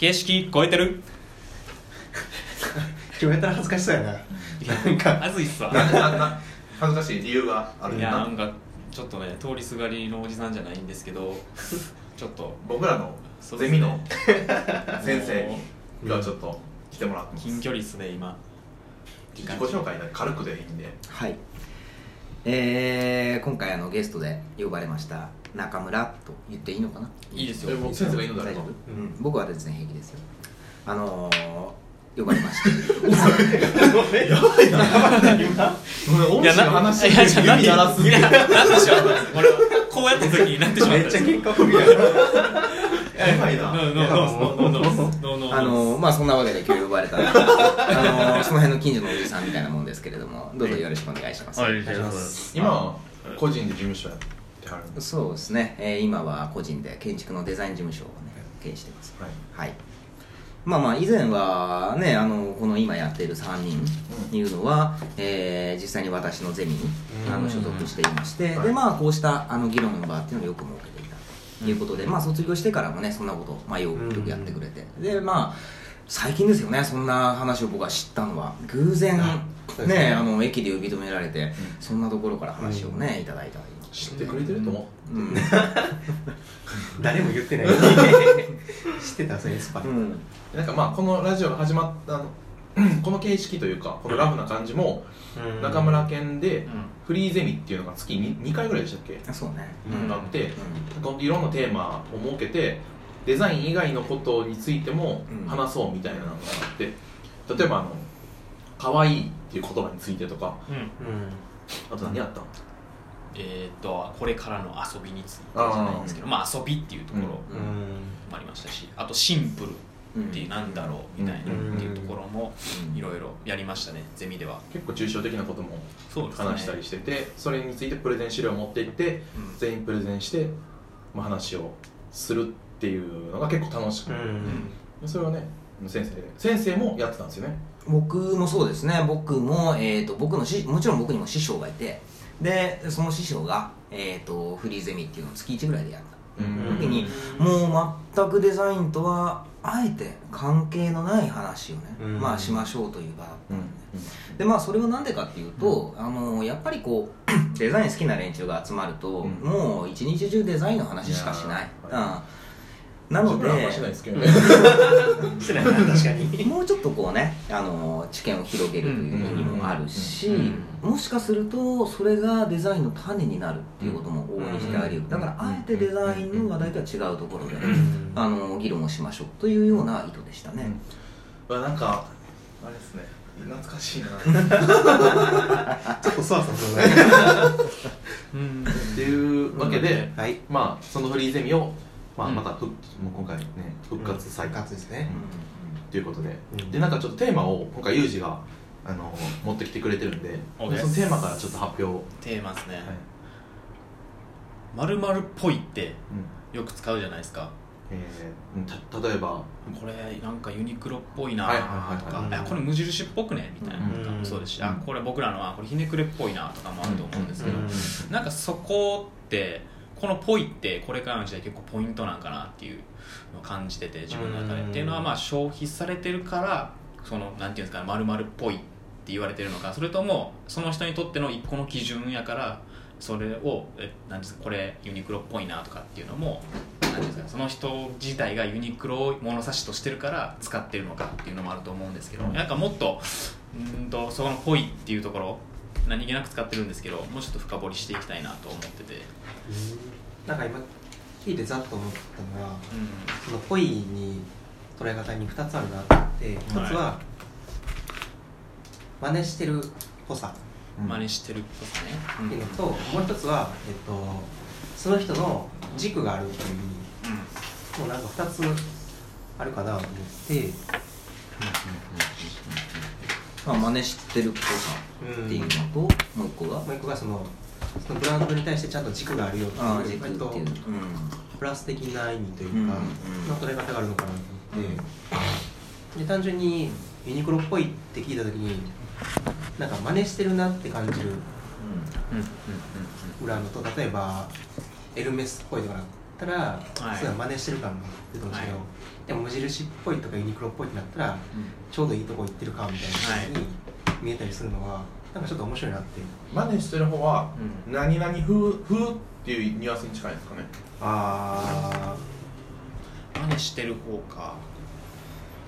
形式超えてる？今日やったら恥ずかしそうやな。なんか。まずいっすわ。ななな恥ずかしい理由があるいんだな。やなんかちょっとね通りすがりのおじさんじゃないんですけどちょっと。僕らのゼミの先生がちょっと来てもらってます。近距離っすね今。自己紹介だけ軽くでいいんで。はいえー、今回あのゲストで呼ばれました中村と言っていいのかな？いいですよ。先生がいいのだ大丈夫、ろうかうん、僕は全然平気ですよ。あのー、呼ばれまして。やばいなもう恩師の話いやじゃあ指鳴らなんでしょう俺はこうやった時になってしまっためっちゃ喧嘩ふりややばい。あのまあそんなわけで今日呼ばれた あのその辺の近所のおじさんみたいなもんですけれども、どうぞよろしくお願いします。はい、ます今は個人で事務所やってはる。そうですね。えー、今は個人で建築のデザイン事務所をね経営してます。はい。はいまあまあ以前はねあのこの今やってる3人いうのは、うん、えー、実際に私のゼミにあの所属していまして、でまあこうしたあの議論の場っていうのをよく設けていたということで、まあ卒業してからもねそんなことを、まあ、よくよくやってくれて、でまあ最近ですよねそんな話を僕は知ったのは。偶然ね。ねあの駅で呼び止められて、そんなところから話をね、いただいたり知ってくれてると思う。うん、誰も言ってない。知ってたそれスパうん。なんかまあこのラジオが始まったのこの形式というかこのラフな感じも中村県でフリーゼミっていうのが月に2回ぐらいでしたっけ？あそうね。うんあってこういろんなテーマを設けてデザイン以外のことについてもうん。話そうみたいなのがあって例えばあの可愛いっていう言葉についてとかうん。うんあと何やったの？えーっとこれからの遊びについてじゃないんですけどまあ遊びっていうところもうんありましたしあとシンプルってなんだろうみたいなうん。っていうところもうん。いろいろやりましたねゼミでは。結構抽象的なことも話したりしててそれについてプレゼン資料を持っていってうん。全員プレゼンして、まあ、話をするっていうのが結構楽しくうて、ん。それはね先生先生もやってたんですよね。僕もそうですね。僕も、えー、と僕のしもちろん僕にも師匠がいてでその師匠が、えー、とフリーゼミっていうのを月1ぐらいでやった。うん時にもう全くデザインとはあえて関係のない話をね、うん。まあしましょうという場だったうん。んで、でまあそれはなんでかっていうと、あのやっぱりこう デザイン好きな連中が集まると、うん。もう一日中デザインの話しかしない。うんなのでですけどね。してないな確かに。もうちょっとこうねあの知見を広げるという意味もあるし、もしかするとそれがデザインの種になるっていうことも応援してあり得る。だからあえてデザインの話題とは違うところで、あの議論をしましょうというような意図でしたね、うわなんかあれですね。懐かしいな。ちょっとそわそわするね。うん。っていうわけで、はい。まあそのフリーゼミを、まあ、うん。またう今回ね復活再活ですね。ということで、うん。でなんかちょっとテーマを今回ユージがあの持ってきてくれてるんでそのテーマからちょっと発表。を、テーマですね。はい。まるまるっぽいってうん。よく使うじゃないですか。えーた例えば。これなんかユニクロっぽいなとか。これ無印っぽくねみたいな。のとかうん。もそうですし。うん。あこれ僕らのはこれひねくれっぽいなとかもあると思うんですけど。うん。なんかそこってこの「ぽい」ってこれからの時代結構ポイントなんかなっていうのを感じてて自分の中で。うん。っていうのはまあ消費されてるからそのなんていうんですかね丸々っぽいって言われてるのか。それともその人にとっての一個の基準やからそれをえなんですかこれユニクロっぽいなとかっていうのもなんですかその人自体がユニクロを物差しとしてるから使ってるのかっていうのもあると思うんですけどなんかもっとうんとそこの「ぽい」っていうところ何気なく使ってるんですけどもうちょっと深掘りしていきたいなと思ってて、なんか今聞いてざっと思ったのがうその「ぽい」に捉え方に2つあるなって思って1つは真似してるっぽさ。ん、真似してるっぽさね、うん。っていうのともう1つは、えっと、その人の軸があるっていうもうなんか2つあるかなと思ってまあ、真似してるっぽさっていうのと、もう一個が？もう一個がそのそのブランドに対してちゃんと軸があるよっていう軸っていう、割と。うんプラス的な意味というか、の捉え方があるのかなと思って、で単純にユニクロっぽいって聞いた時になんか真似してるなって感じるうん。うん。裏のと例えばエルメスっぽいとかったら、はい。そういうの真似してる感が出てほしいけど、はい。でも無印っぽいとかユニクロっぽいってなったらちょうどいいとこ行ってる感みたいな風に見えたりするのはなんかちょっと面白いなって。真似してる方はうん。何々風風っていうニュアンスに近いんですかね。あ真似してる方か。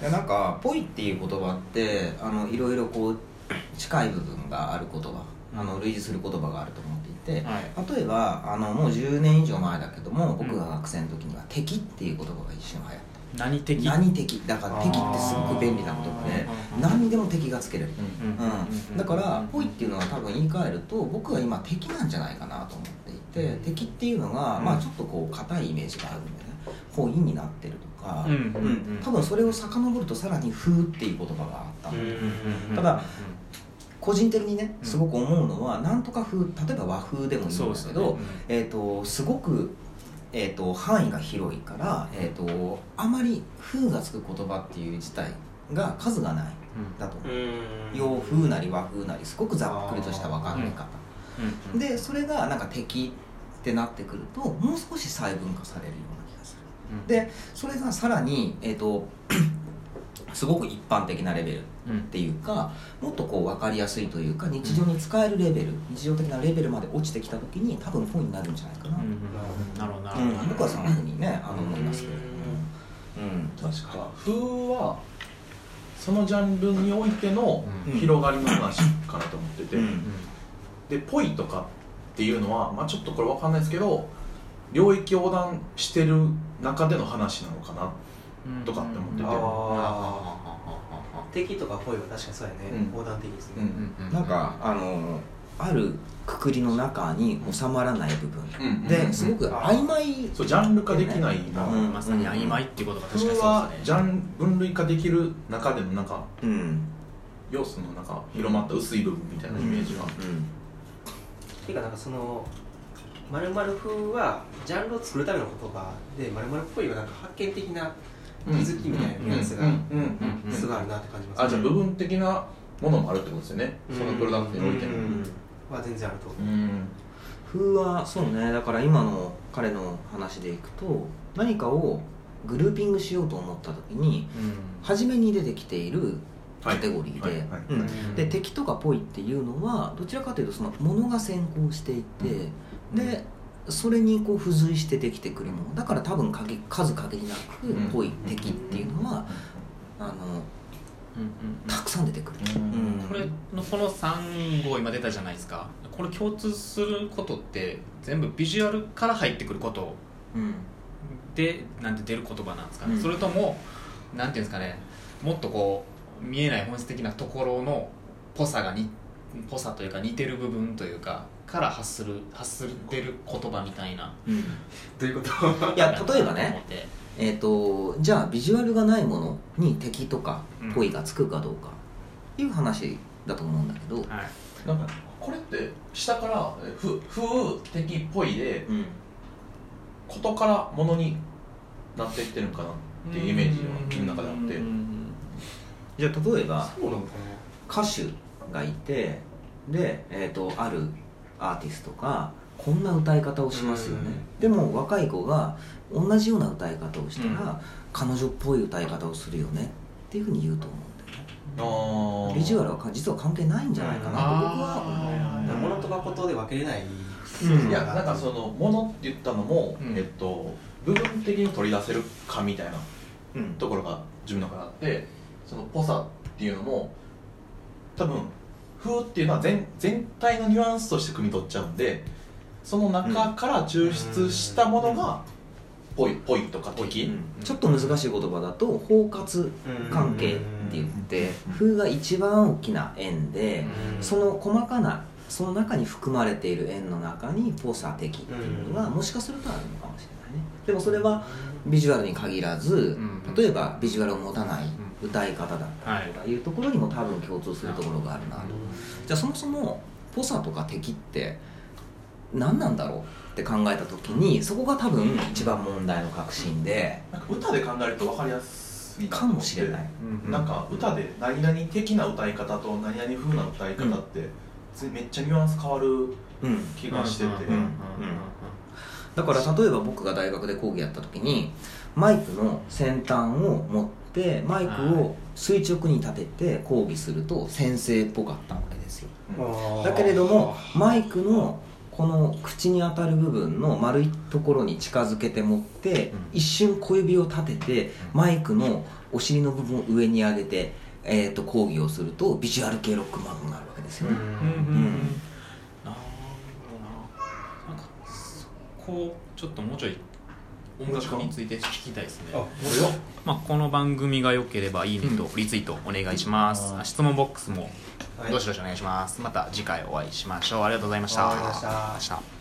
いやなんか「ぽい」っていう言葉ってあのいろいろこう近い部分がある言葉。あの類似する言葉があると思ってはい。例えばあのもう10年以上前だけども僕が学生の時には「敵」っていう言葉が一瞬流行った。何的何敵？だから敵ってすごく便利な言葉で何にでも敵がつけれる。うん、だから「ぽい」っていうのは多分言い換えると僕は今敵なんじゃないかなと思っていて敵っていうのが、うん。まあちょっとこう硬いイメージがあるんでね「ほい」になってるとか、うんうんうん。多分それを遡るとさらに「風」っていう言葉があったの、うん。ただ個人的にねうん。すごく思うのは、なんとか風例えば和風でもいいんだけど、よね。えー、とすごく、えー、と範囲が広いから、えー、とあまり「風」がつく言葉っていう自体が数がないだと思う。うん。洋風なり和風なりすごくざっくりとした分かんない方、うん。でそれがなんか敵ってなってくるともう少し細分化されるような気がする。うん。でそれがさらに、えー、とすごく一般的なレベルっうん。ていうかもっとこう分かりやすいというか日常に使えるレベル日常的なレベルまで落ちてきた時に多分本になるんじゃないかな、うん。うんなるほどなるうん。ほど僕はそんなふうにねあの思いますけれども、うん。確か。風はそのジャンルにおいてのうん。広がりの話かなと思ってて、うん。で「ぽい」とかっていうのは、まあ、ちょっとこれわかんないですけど領域横断してる中での話なのかなうんとかって思ってて。あ敵とか恋は確かにそうやね、うん。横断的ですね、うんうんなんかあのあるくくりの中に収まらない部分、うんですごく曖昧。そうジャンル化できないな、うん。まさに曖昧っていうことが確か風にはジそうですね。ャン分類化できる中でのなんかうん。要素のなんか広まった薄い部分みたいなイメージが、ていうかなんかそのまる風はジャンルを作るための言葉でまるっぽいはなんか発見的な気づきみたいなニュアンスがうん。うん。うん。うんすごいあるなって感じます、あじゃあ部分的なものもあるってことですよね、そのプロダクトにおいての。うん。は全然あると思う、うん。風はそうね。だから今の彼の話でいくと何かをグルーピングしようと思った時に初めに出てきているカテゴリーで、はい。はい。はい。うん。で敵とかぽいっていうのはどちらかというとそのものが先行していて、でそれにこう付随してできてくるもの。だから多分限数限りなくうんぽい敵っていうのはあのたくさん出てくる、うんこれのこの3号今出たじゃないですか。これ共通することって全部ビジュアルから入ってくること。うん。でなんて出る言葉なんですかね、うん。それともなんていうんですかね。もっとこう見えない本質的なところのぽさがにぽさというか似てる部分というかから発する発する出る言葉みたいな。うん。どういうこと？いや例えば思ねえー、とじゃあビジュアルがないものに敵とかぽいがつくかどうか。いう話だと思うんだけど、はい。なんかこれって下からえふ風的っぽいでうん。ことからものになっていってるんかなっていうイメージが君の中であって。うんじゃあ例えばそうなのか歌手がいてで、えー、とあるアーティストがこんな歌い方をしますよね。でも若い子が同じような歌い方をしたら、うん。彼女っぽい歌い方をするよねっていうふうに言うと思うんだよね。あー。ビジュアルはか実は関係ないんじゃないかな。と僕はあーな物と誠で分けれない。うん。いやなんかその「もの」って言ったのも、うん。えっと部分的に取り出せるかみたいなうん。ところが自分の中であってそのぽさっていうのも多分風っていうのは全全体のニュアンスとして汲み取っちゃうんでその中から抽出したものがぽいぽいとか敵、ちょっと難しい言葉だと包括関係って言って風が一番大きな円でその細かなその中に含まれている円の中にポサ的っていうのがもしかするとあるのかもしれないね。でもそれはビジュアルに限らずうん。例えばビジュアルを持たない歌い方だったりとかい。うところにも多分共通するところがあるなと。じゃあそもそもポサとか敵って何なんだろうって考えた時にそこが多分一番問題の核心でなんか歌で考えると分かりやすいかもしれない。うんなんか歌で何々的な歌い方と何々風な歌い方って、めっちゃニュアンス変わるうん気がしてて、うんうんうん。うん。だから例えば僕が大学で講義やった時にマイクの先端を持ってマイクを垂直に立てて講義すると先生っぽかったわけですよ。だけれどもマイクのこの口に当たる部分の丸いところに近づけて持って、うん。一瞬小指を立ててマイクのお尻の部分を上に上げて、えー、と講義をするとビジュアル系ロックマンになるわけですよ。ね、うん。うん。うん。なるほどななん。かそこちょっともうちょい音楽について聞きたいですね。あまあ、この番組が良ければいいねとリツイートお願いします、はい。質問ボックスもはい。どしどしお願いします。また次回お会いしましょう。ありがとうございました